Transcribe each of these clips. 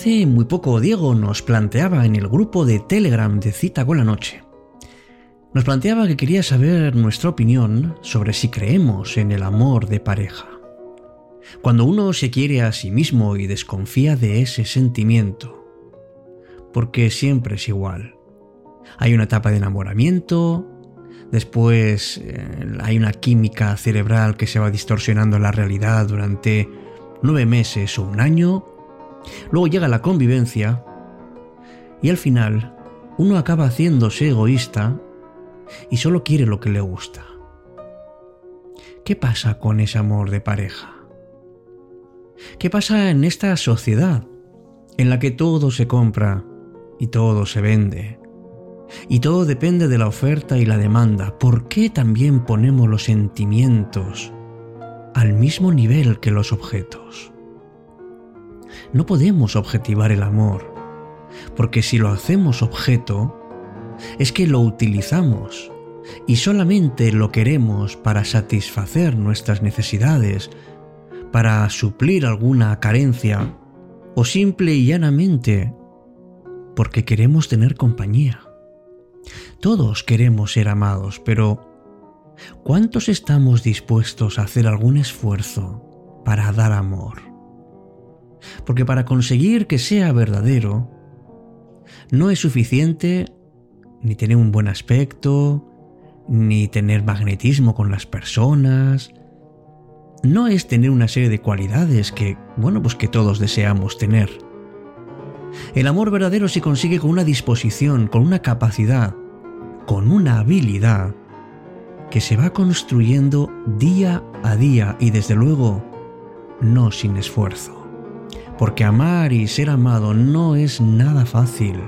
Hace muy poco Diego nos planteaba en el grupo de Telegram de Cita con la Noche. Nos planteaba que quería saber nuestra opinión sobre si creemos en el amor de pareja. Cuando uno se quiere a sí mismo y desconfía de ese sentimiento, porque siempre es igual. Hay una etapa de enamoramiento, después eh, hay una química cerebral que se va distorsionando la realidad durante nueve meses o un año, luego llega la convivencia y al final uno acaba haciéndose egoísta y solo quiere lo que le gusta. ¿Qué pasa con ese amor de pareja? ¿Qué pasa en esta sociedad en la que todo se compra y todo se vende? Y todo depende de la oferta y la demanda. ¿Por qué también ponemos los sentimientos al mismo nivel que los objetos? No podemos objetivar el amor, porque si lo hacemos objeto, es que lo utilizamos y solamente lo queremos para satisfacer nuestras necesidades, para suplir alguna carencia o simple y llanamente porque queremos tener compañía. Todos queremos ser amados, pero ¿cuántos estamos dispuestos a hacer algún esfuerzo para dar amor? Porque para conseguir que sea verdadero, no es suficiente ni tener un buen aspecto, ni tener magnetismo con las personas, no es tener una serie de cualidades que, bueno, pues que todos deseamos tener. El amor verdadero se consigue con una disposición, con una capacidad, con una habilidad que se va construyendo día a día y desde luego no sin esfuerzo. Porque amar y ser amado no es nada fácil.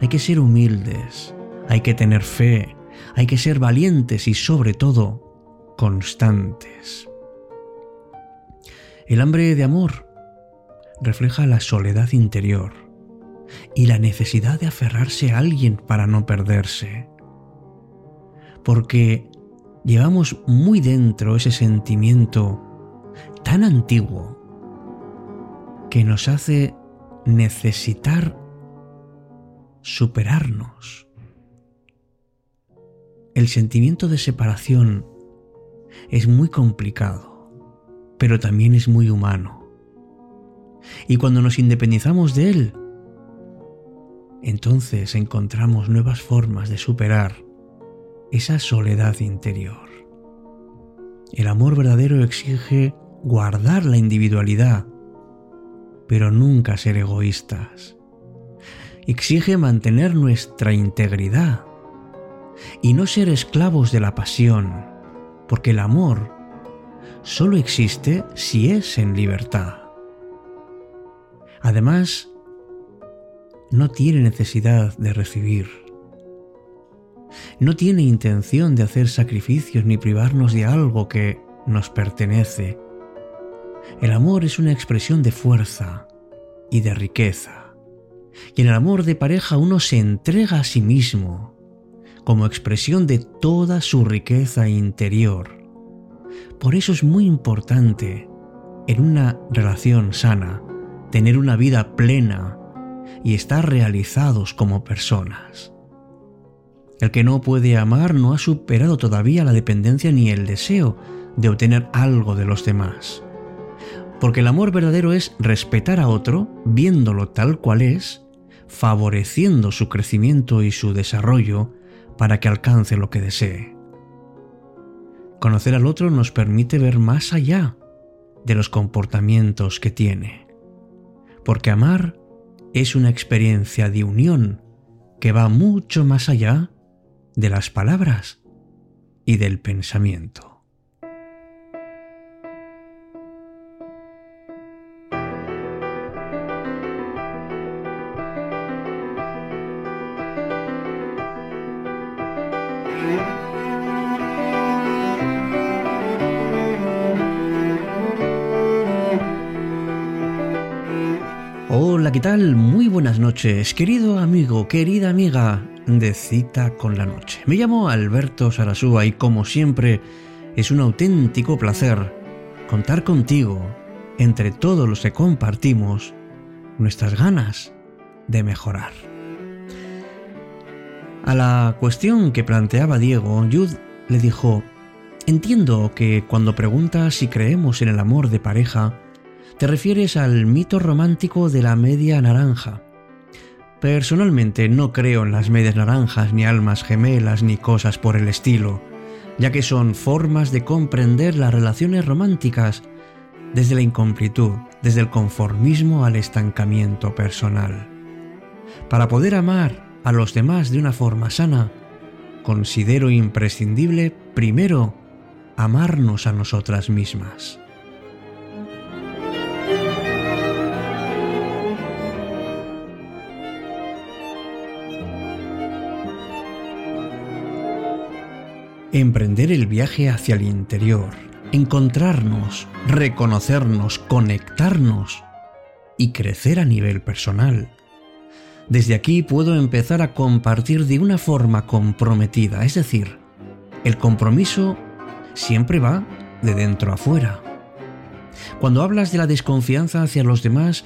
Hay que ser humildes, hay que tener fe, hay que ser valientes y sobre todo constantes. El hambre de amor refleja la soledad interior y la necesidad de aferrarse a alguien para no perderse. Porque llevamos muy dentro ese sentimiento tan antiguo que nos hace necesitar superarnos. El sentimiento de separación es muy complicado pero también es muy humano. Y cuando nos independizamos de él, entonces encontramos nuevas formas de superar esa soledad interior. El amor verdadero exige guardar la individualidad, pero nunca ser egoístas. Exige mantener nuestra integridad y no ser esclavos de la pasión, porque el amor solo existe si es en libertad. Además, no tiene necesidad de recibir. No tiene intención de hacer sacrificios ni privarnos de algo que nos pertenece. El amor es una expresión de fuerza y de riqueza. Y en el amor de pareja uno se entrega a sí mismo como expresión de toda su riqueza interior por eso es muy importante en una relación sana tener una vida plena y estar realizados como personas. El que no puede amar no ha superado todavía la dependencia ni el deseo de obtener algo de los demás. Porque el amor verdadero es respetar a otro, viéndolo tal cual es, favoreciendo su crecimiento y su desarrollo para que alcance lo que desee. Conocer al otro nos permite ver más allá de los comportamientos que tiene. Porque amar es una experiencia de unión que va mucho más allá de las palabras y del pensamiento. Hola, ¿qué tal? Muy buenas noches, querido amigo, querida amiga de Cita con la Noche. Me llamo Alberto Sarasúa y como siempre es un auténtico placer contar contigo entre todos los que compartimos nuestras ganas de mejorar. A la cuestión que planteaba Diego, Jude le dijo, entiendo que cuando preguntas si creemos en el amor de pareja, te refieres al mito romántico de la media naranja. Personalmente no creo en las medias naranjas, ni almas gemelas, ni cosas por el estilo, ya que son formas de comprender las relaciones románticas desde la incompletud, desde el conformismo al estancamiento personal. Para poder amar a los demás de una forma sana, considero imprescindible primero amarnos a nosotras mismas. Emprender el viaje hacia el interior, encontrarnos, reconocernos, conectarnos y crecer a nivel personal desde aquí puedo empezar a compartir de una forma comprometida, es decir, el compromiso siempre va de dentro a fuera. Cuando hablas de la desconfianza hacia los demás,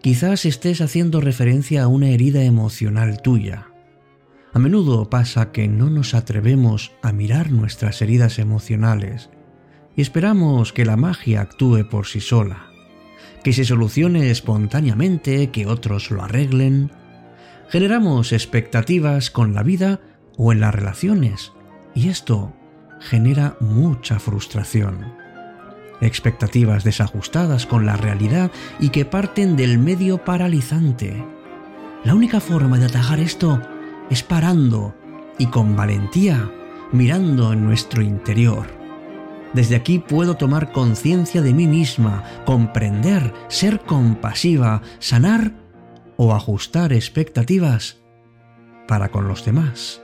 quizás estés haciendo referencia a una herida emocional tuya. A menudo pasa que no nos atrevemos a mirar nuestras heridas emocionales y esperamos que la magia actúe por sí sola, que se solucione espontáneamente, que otros lo arreglen, Generamos expectativas con la vida o en las relaciones y esto genera mucha frustración. Expectativas desajustadas con la realidad y que parten del medio paralizante. La única forma de atajar esto es parando y con valentía mirando en nuestro interior. Desde aquí puedo tomar conciencia de mí misma, comprender, ser compasiva, sanar o ajustar expectativas para con los demás.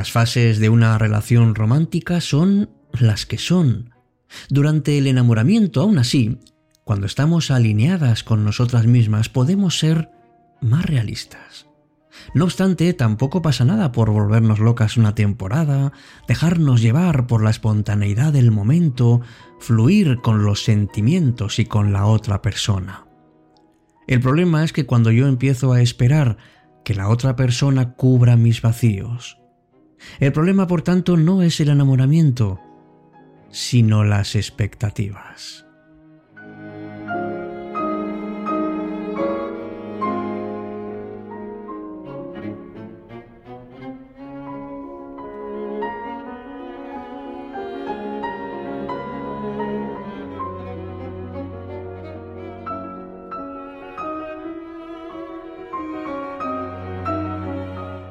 Las fases de una relación romántica son las que son. Durante el enamoramiento, aún así, cuando estamos alineadas con nosotras mismas, podemos ser más realistas. No obstante, tampoco pasa nada por volvernos locas una temporada, dejarnos llevar por la espontaneidad del momento, fluir con los sentimientos y con la otra persona. El problema es que cuando yo empiezo a esperar que la otra persona cubra mis vacíos, el problema, por tanto, no es el enamoramiento, sino las expectativas.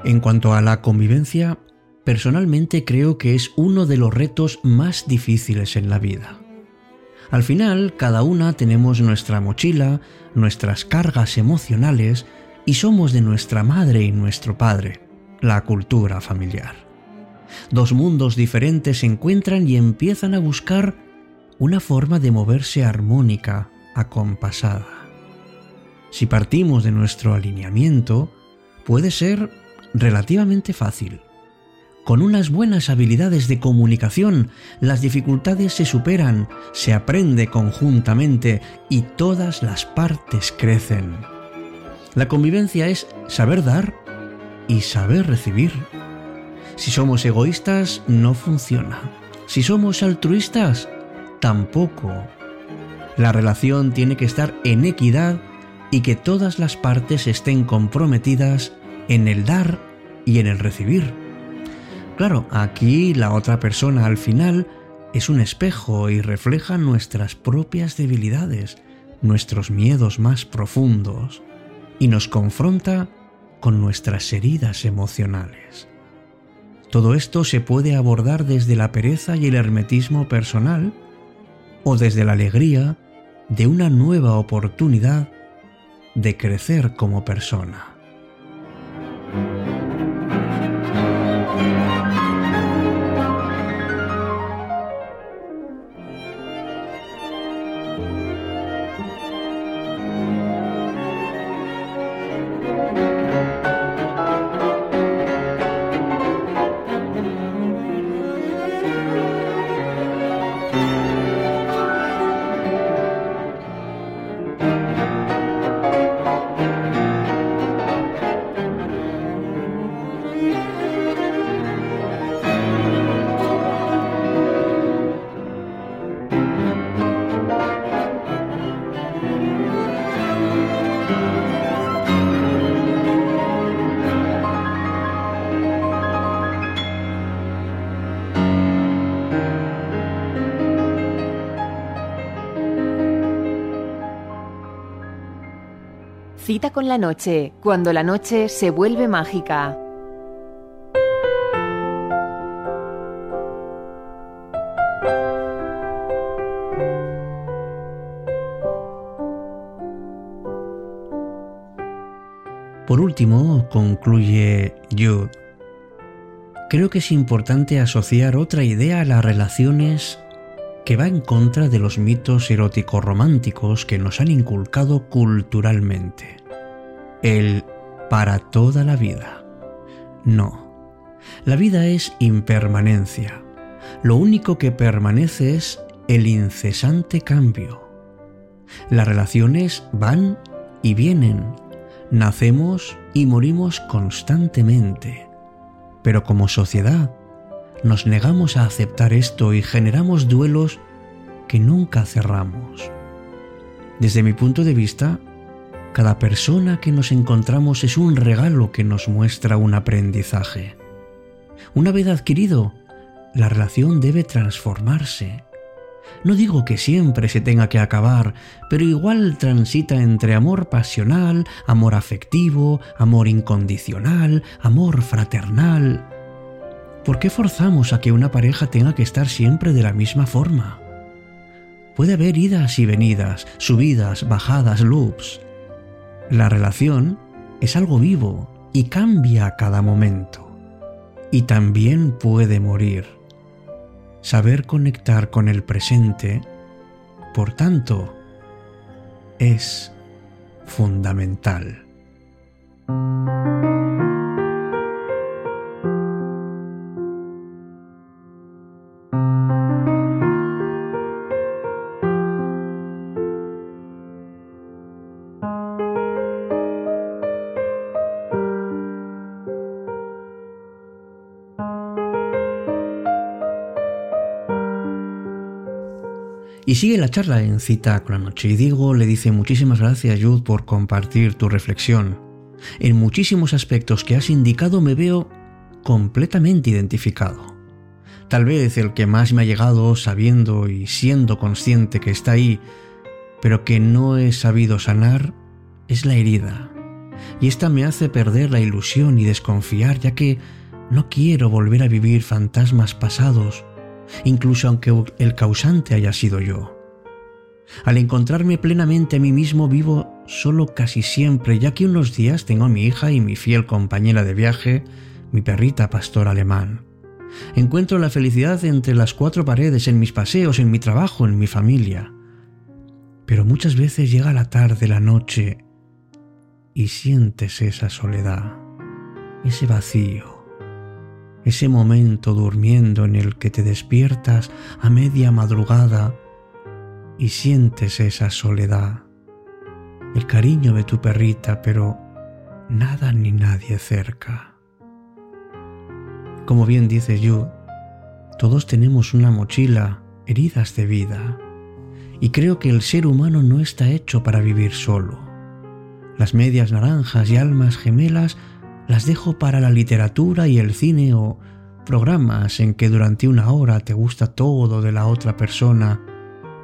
En cuanto a la convivencia, Personalmente creo que es uno de los retos más difíciles en la vida. Al final, cada una tenemos nuestra mochila, nuestras cargas emocionales y somos de nuestra madre y nuestro padre, la cultura familiar. Dos mundos diferentes se encuentran y empiezan a buscar una forma de moverse armónica, acompasada. Si partimos de nuestro alineamiento, puede ser relativamente fácil con unas buenas habilidades de comunicación, las dificultades se superan, se aprende conjuntamente y todas las partes crecen. La convivencia es saber dar y saber recibir. Si somos egoístas, no funciona. Si somos altruistas, tampoco. La relación tiene que estar en equidad y que todas las partes estén comprometidas en el dar y en el recibir. Claro, aquí la otra persona al final es un espejo y refleja nuestras propias debilidades, nuestros miedos más profundos, y nos confronta con nuestras heridas emocionales. Todo esto se puede abordar desde la pereza y el hermetismo personal o desde la alegría de una nueva oportunidad de crecer como persona. Cita con la noche, cuando la noche se vuelve mágica. Por último, concluye Jude, creo que es importante asociar otra idea a las relaciones que va en contra de los mitos eróticos románticos que nos han inculcado culturalmente. El para toda la vida. No. La vida es impermanencia. Lo único que permanece es el incesante cambio. Las relaciones van y vienen. Nacemos y morimos constantemente. Pero como sociedad nos negamos a aceptar esto y generamos duelos que nunca cerramos. Desde mi punto de vista, cada persona que nos encontramos es un regalo que nos muestra un aprendizaje. Una vez adquirido, la relación debe transformarse. No digo que siempre se tenga que acabar, pero igual transita entre amor pasional, amor afectivo, amor incondicional, amor fraternal. ¿Por qué forzamos a que una pareja tenga que estar siempre de la misma forma? Puede haber idas y venidas, subidas, bajadas, loops. La relación es algo vivo y cambia a cada momento. Y también puede morir. Saber conectar con el presente, por tanto, es fundamental. Y sigue la charla en cita con la noche y Diego le dice muchísimas gracias Jude por compartir tu reflexión. En muchísimos aspectos que has indicado me veo completamente identificado. Tal vez el que más me ha llegado sabiendo y siendo consciente que está ahí, pero que no he sabido sanar, es la herida. Y esta me hace perder la ilusión y desconfiar, ya que no quiero volver a vivir fantasmas pasados incluso aunque el causante haya sido yo. Al encontrarme plenamente a mí mismo vivo solo casi siempre, ya que unos días tengo a mi hija y mi fiel compañera de viaje, mi perrita pastor alemán. Encuentro la felicidad entre las cuatro paredes, en mis paseos, en mi trabajo, en mi familia. Pero muchas veces llega la tarde, la noche, y sientes esa soledad, ese vacío ese momento durmiendo en el que te despiertas a media madrugada y sientes esa soledad, el cariño de tu perrita, pero nada ni nadie cerca. Como bien dice Yu, todos tenemos una mochila, heridas de vida, y creo que el ser humano no está hecho para vivir solo. Las medias naranjas y almas gemelas las dejo para la literatura y el cine o programas en que durante una hora te gusta todo de la otra persona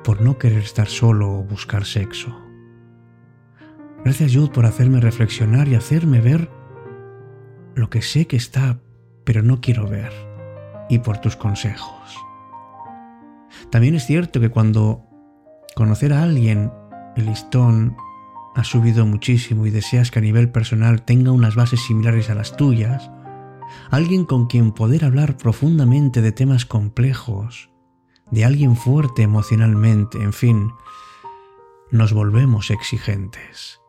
por no querer estar solo o buscar sexo. Gracias Jude por hacerme reflexionar y hacerme ver lo que sé que está, pero no quiero ver, y por tus consejos. También es cierto que cuando conocer a alguien, el listón ha subido muchísimo y deseas que a nivel personal tenga unas bases similares a las tuyas, alguien con quien poder hablar profundamente de temas complejos, de alguien fuerte emocionalmente, en fin, nos volvemos exigentes.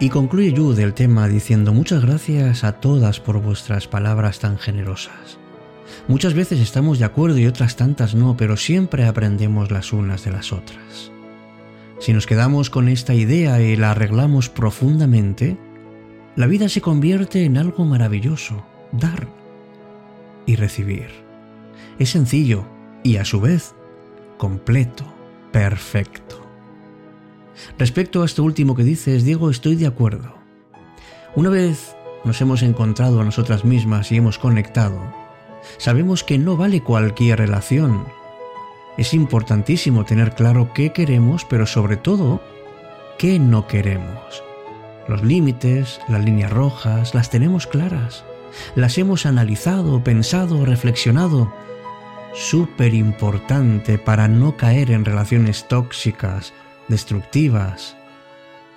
Y concluye Jude el tema diciendo muchas gracias a todas por vuestras palabras tan generosas. Muchas veces estamos de acuerdo y otras tantas no, pero siempre aprendemos las unas de las otras. Si nos quedamos con esta idea y la arreglamos profundamente, la vida se convierte en algo maravilloso, dar y recibir. Es sencillo y a su vez completo, perfecto. Respecto a esto último que dices, Diego, estoy de acuerdo. Una vez nos hemos encontrado a nosotras mismas y hemos conectado, sabemos que no vale cualquier relación. Es importantísimo tener claro qué queremos, pero sobre todo, qué no queremos. Los límites, las líneas rojas, las tenemos claras. Las hemos analizado, pensado, reflexionado. Súper importante para no caer en relaciones tóxicas, destructivas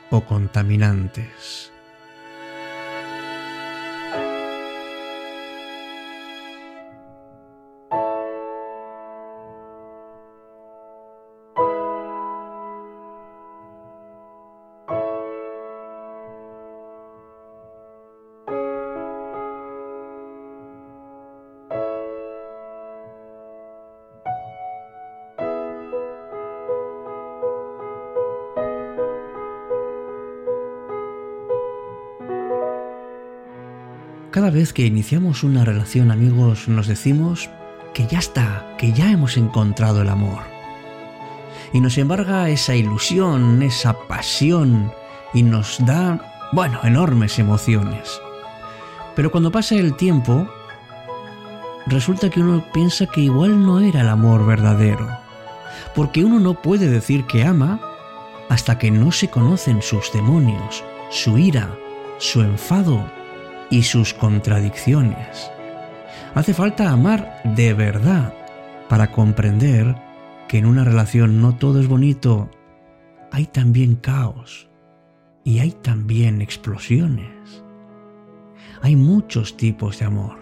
o contaminantes. Cada vez que iniciamos una relación amigos nos decimos que ya está, que ya hemos encontrado el amor. Y nos embarga esa ilusión, esa pasión y nos da, bueno, enormes emociones. Pero cuando pasa el tiempo, resulta que uno piensa que igual no era el amor verdadero. Porque uno no puede decir que ama hasta que no se conocen sus demonios, su ira, su enfado y sus contradicciones. Hace falta amar de verdad para comprender que en una relación no todo es bonito, hay también caos y hay también explosiones. Hay muchos tipos de amor,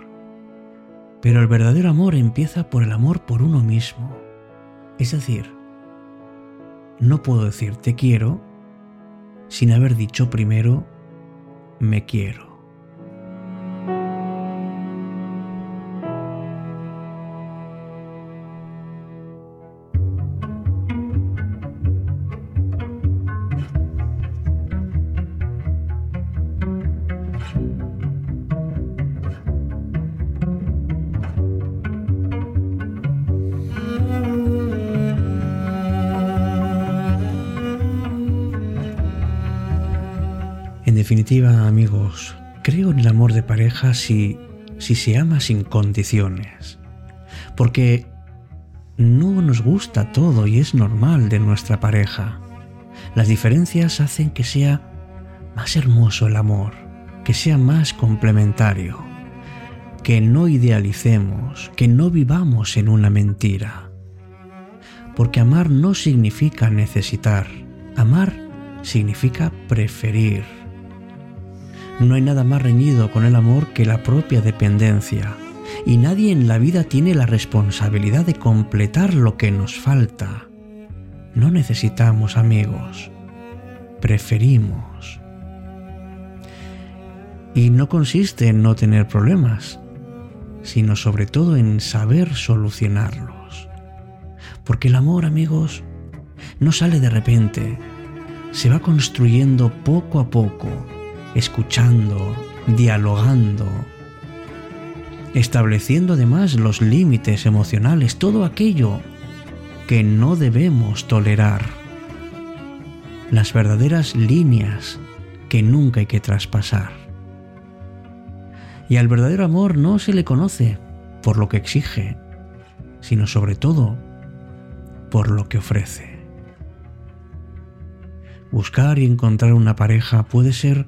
pero el verdadero amor empieza por el amor por uno mismo. Es decir, no puedo decir te quiero sin haber dicho primero me quiero. Definitiva, amigos, creo en el amor de pareja si, si se ama sin condiciones. Porque no nos gusta todo y es normal de nuestra pareja. Las diferencias hacen que sea más hermoso el amor, que sea más complementario, que no idealicemos, que no vivamos en una mentira. Porque amar no significa necesitar, amar significa preferir No hay nada más reñido con el amor que la propia dependencia, y nadie en la vida tiene la responsabilidad de completar lo que nos falta. No necesitamos amigos, preferimos. Y no consiste en no tener problemas, sino sobre todo en saber solucionarlos. Porque el amor, amigos, no sale de repente, se va construyendo poco a poco, escuchando, dialogando, estableciendo además los límites emocionales, todo aquello que no debemos tolerar, las verdaderas líneas que nunca hay que traspasar. Y al verdadero amor no se le conoce por lo que exige, sino sobre todo por lo que ofrece. Buscar y encontrar una pareja puede ser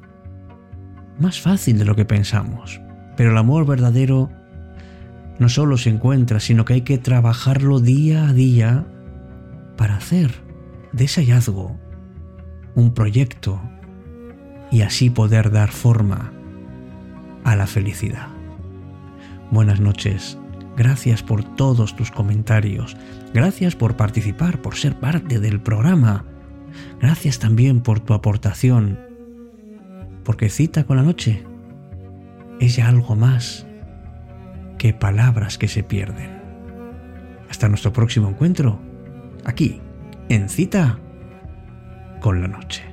más fácil de lo que pensamos, pero el amor verdadero no solo se encuentra, sino que hay que trabajarlo día a día para hacer de ese hallazgo un proyecto y así poder dar forma a la felicidad. Buenas noches, gracias por todos tus comentarios, gracias por participar, por ser parte del programa. Gracias también por tu aportación, porque cita con la noche es ya algo más que palabras que se pierden. Hasta nuestro próximo encuentro, aquí, en cita con la noche.